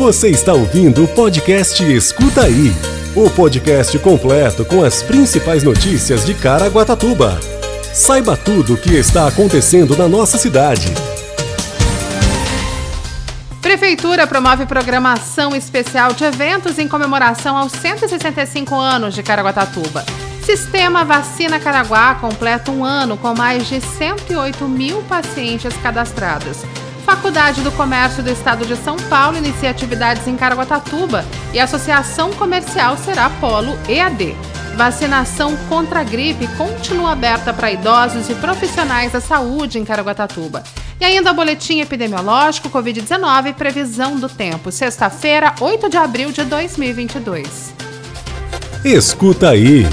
Você está ouvindo o podcast Escuta Aí o podcast completo com as principais notícias de Caraguatatuba. Saiba tudo o que está acontecendo na nossa cidade. Prefeitura promove programação especial de eventos em comemoração aos 165 anos de Caraguatatuba. Sistema Vacina Caraguá completa um ano com mais de 108 mil pacientes cadastrados. Faculdade do Comércio do Estado de São Paulo inicia atividades em Caraguatatuba e a Associação Comercial será Polo EAD. Vacinação contra a gripe continua aberta para idosos e profissionais da saúde em Caraguatatuba. E ainda o boletim epidemiológico Covid-19 e previsão do tempo, sexta-feira, 8 de abril de 2022. Escuta aí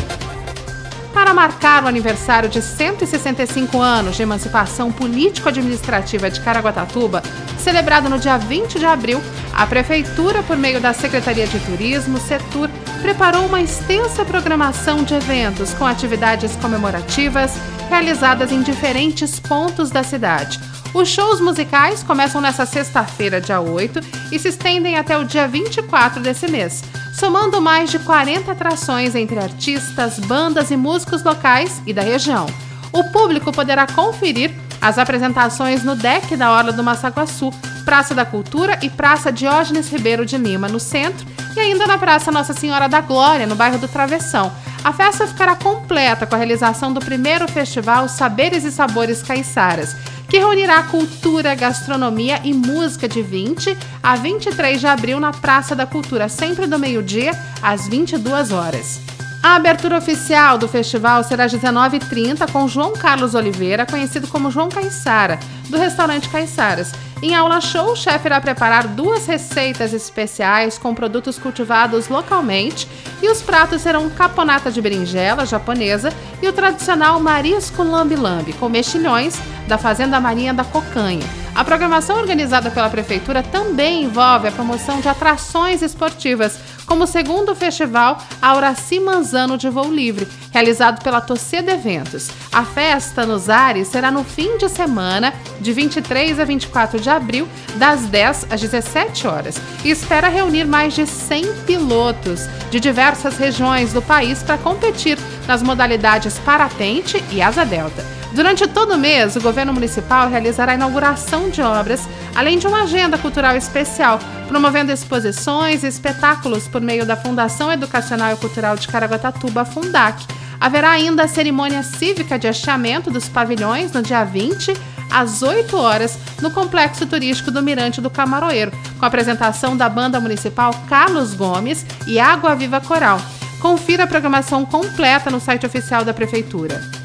para marcar o aniversário de 165 anos de emancipação político-administrativa de Caraguatatuba, celebrado no dia 20 de abril, a Prefeitura, por meio da Secretaria de Turismo, Setur, preparou uma extensa programação de eventos com atividades comemorativas realizadas em diferentes pontos da cidade. Os shows musicais começam nesta sexta-feira, dia 8, e se estendem até o dia 24 desse mês somando mais de 40 atrações entre artistas, bandas e músicos locais e da região. O público poderá conferir as apresentações no deck da Orla do Massaguaçu, Praça da Cultura e Praça Diógenes Ribeiro de Lima, no centro, e ainda na Praça Nossa Senhora da Glória, no bairro do Travessão. A festa ficará completa com a realização do primeiro festival Saberes e Sabores Caiçaras, que reunirá cultura, gastronomia e música de 20 a 23 de abril na Praça da Cultura, sempre do meio-dia às 22 horas. A abertura oficial do festival será às 19h30 com João Carlos Oliveira, conhecido como João Caiçara, do restaurante Caiçaras. Em aula show, o chefe irá preparar duas receitas especiais com produtos cultivados localmente e os pratos serão caponata de berinjela japonesa e o tradicional marisco lambi-lambi com mexilhões da Fazenda Marinha da Cocanha. A programação organizada pela Prefeitura também envolve a promoção de atrações esportivas, como o segundo festival Auraci Manzano de Voo Livre, realizado pela Torcida Eventos. A festa nos ares será no fim de semana, de 23 a 24 de abril, das 10 às 17 horas, e espera reunir mais de 100 pilotos de diversas regiões do país para competir nas modalidades paratente e asa delta. Durante todo o mês, o governo municipal realizará a inauguração de obras, além de uma agenda cultural especial, promovendo exposições e espetáculos por meio da Fundação Educacional e Cultural de Caraguatatuba, Fundac. Haverá ainda a cerimônia cívica de hasteamento dos pavilhões no dia 20, às 8 horas, no Complexo Turístico do Mirante do Camaroeiro, com a apresentação da banda municipal Carlos Gomes e Água Viva Coral. Confira a programação completa no site oficial da Prefeitura.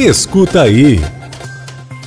Escuta aí.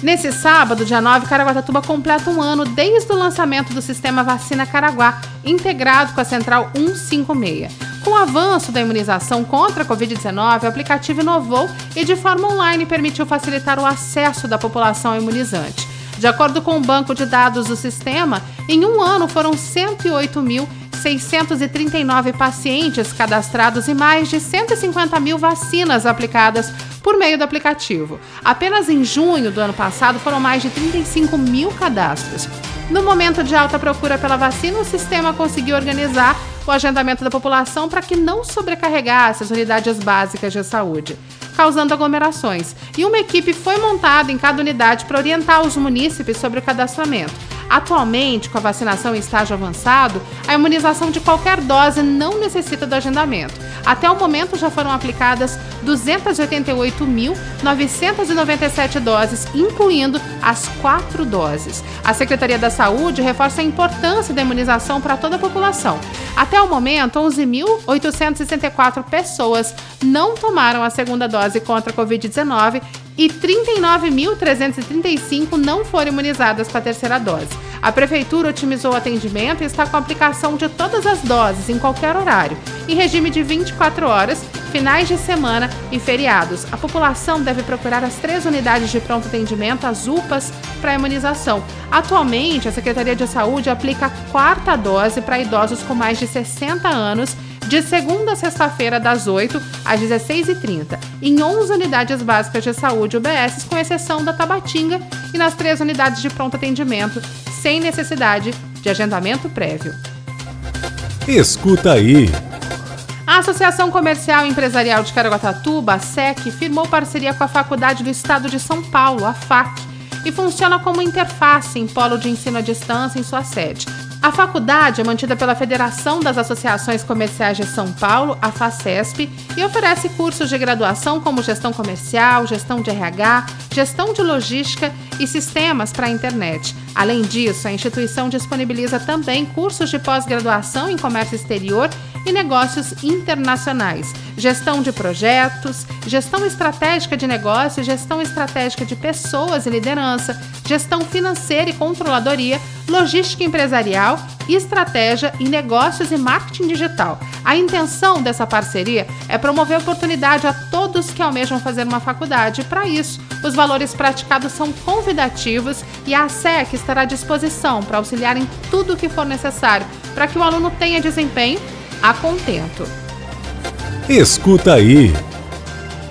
Nesse sábado, dia 9, Caraguatatuba completa um ano desde o lançamento do sistema Vacina Caraguá, integrado com a Central 156. Com o avanço da imunização contra a Covid-19, o aplicativo inovou e, de forma online, permitiu facilitar o acesso da população ao imunizante. De acordo com o banco de dados do sistema, em um ano foram 108.639 pacientes cadastrados e mais de 150 mil vacinas aplicadas por meio do aplicativo. Apenas em junho do ano passado foram mais de 35 mil cadastros. No momento de alta procura pela vacina, o sistema conseguiu organizar o agendamento da população para que não sobrecarregasse as unidades básicas de saúde, causando aglomerações. E uma equipe foi montada em cada unidade para orientar os munícipes sobre o cadastramento. Atualmente, com a vacinação em estágio avançado, a imunização de qualquer dose não necessita do agendamento. Até o momento já foram aplicadas 288.997 doses, incluindo as quatro doses. A Secretaria da Saúde reforça a importância da imunização para toda a população. Até o momento, 11.864 pessoas não tomaram a segunda dose contra a Covid-19 e 39.335 não foram imunizadas com a terceira dose. A prefeitura otimizou o atendimento e está com a aplicação de todas as doses em qualquer horário, em regime de 24 horas, finais de semana e feriados. A população deve procurar as três unidades de pronto atendimento, as UPAs, para imunização. Atualmente, a Secretaria de Saúde aplica a quarta dose para idosos com mais de 60 anos de segunda a sexta-feira, das 8 às 16h30, em 11 unidades básicas de saúde UBS, com exceção da Tabatinga, e nas três unidades de pronto atendimento, sem necessidade de agendamento prévio. Escuta aí. A Associação Comercial e Empresarial de Caraguatatuba, a SEC, firmou parceria com a Faculdade do Estado de São Paulo, a FAC, e funciona como interface em polo de ensino à distância em sua sede. A faculdade é mantida pela Federação das Associações Comerciais de São Paulo, a FACESP, e oferece cursos de graduação como gestão comercial, gestão de RH, gestão de logística e sistemas para a internet. Além disso, a instituição disponibiliza também cursos de pós-graduação em comércio exterior e negócios internacionais, gestão de projetos, gestão estratégica de negócios, gestão estratégica de pessoas e liderança, gestão financeira e controladoria, logística empresarial, estratégia e negócios e marketing digital. A intenção dessa parceria é promover oportunidade a todos que almejam fazer uma faculdade. Para isso, os valores praticados são convidativos e a SEC estará à disposição para auxiliar em tudo o que for necessário para que o aluno tenha desempenho a contento. Escuta aí.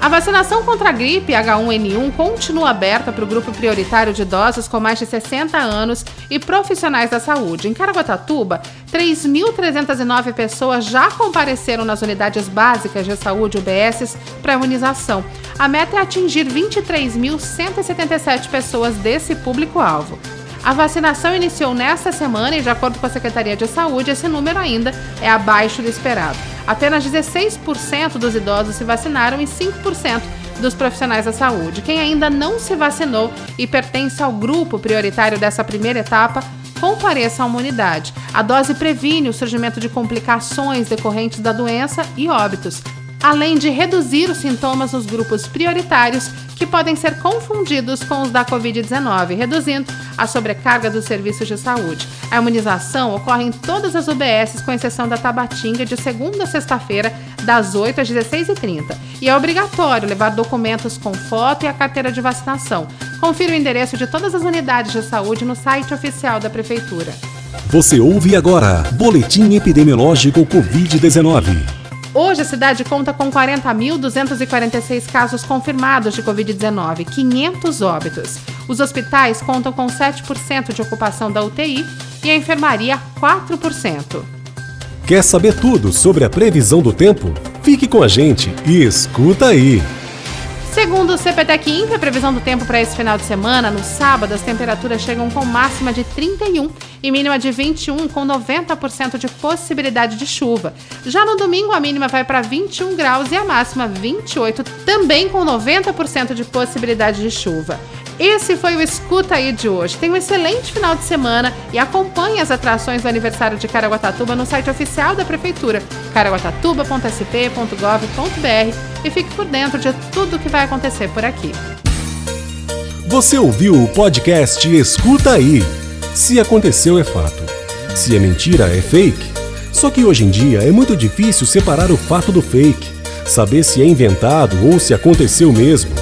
A vacinação contra a gripe H1N1 continua aberta para o grupo prioritário de idosos com mais de 60 anos e profissionais da saúde. Em Caraguatatuba, 3.309 pessoas já compareceram nas unidades básicas de saúde UBSs para imunização. A meta é atingir 23.177 pessoas desse público-alvo. A vacinação iniciou nesta semana e, de acordo com a Secretaria de Saúde, esse número ainda é abaixo do esperado. Apenas 16% dos idosos se vacinaram e 5% dos profissionais da saúde. Quem ainda não se vacinou e pertence ao grupo prioritário dessa primeira etapa, compareça a uma unidade. A dose previne o surgimento de complicações decorrentes da doença e óbitos, além de reduzir os sintomas nos grupos prioritários que podem ser confundidos com os da Covid-19, reduzindo a sobrecarga dos serviços de saúde. A imunização ocorre em todas as UBSs, com exceção da Tabatinga, de segunda a sexta-feira, das 8 às 16h30. E é obrigatório levar documentos com foto e a carteira de vacinação. Confira o endereço de todas as unidades de saúde no site oficial da Prefeitura. Você ouve agora Boletim Epidemiológico Covid-19. Hoje a cidade conta com 40.246 casos confirmados de Covid-19, 500 óbitos. Os hospitais contam com 7% de ocupação da UTI e a enfermaria 4%. Quer saber tudo sobre a previsão do tempo? Fique com a gente e escuta aí! Segundo o CPTEC Info, a previsão do tempo para esse final de semana, no sábado, as temperaturas chegam com máxima de 31 e mínima de 21, com 90% de possibilidade de chuva. Já no domingo, a mínima vai para 21 graus e a máxima 28, também com 90% de possibilidade de chuva. Esse foi o Escuta aí de hoje. Tenha um excelente final de semana e acompanhe as atrações do aniversário de Caraguatatuba no site oficial da Prefeitura, caraguatatuba.sp.gov.br e fique por dentro de tudo o que vai acontecer por aqui. Você ouviu o podcast Escuta aí. Se aconteceu é fato. Se é mentira é fake. Só que hoje em dia é muito difícil separar o fato do fake, saber se é inventado ou se aconteceu mesmo.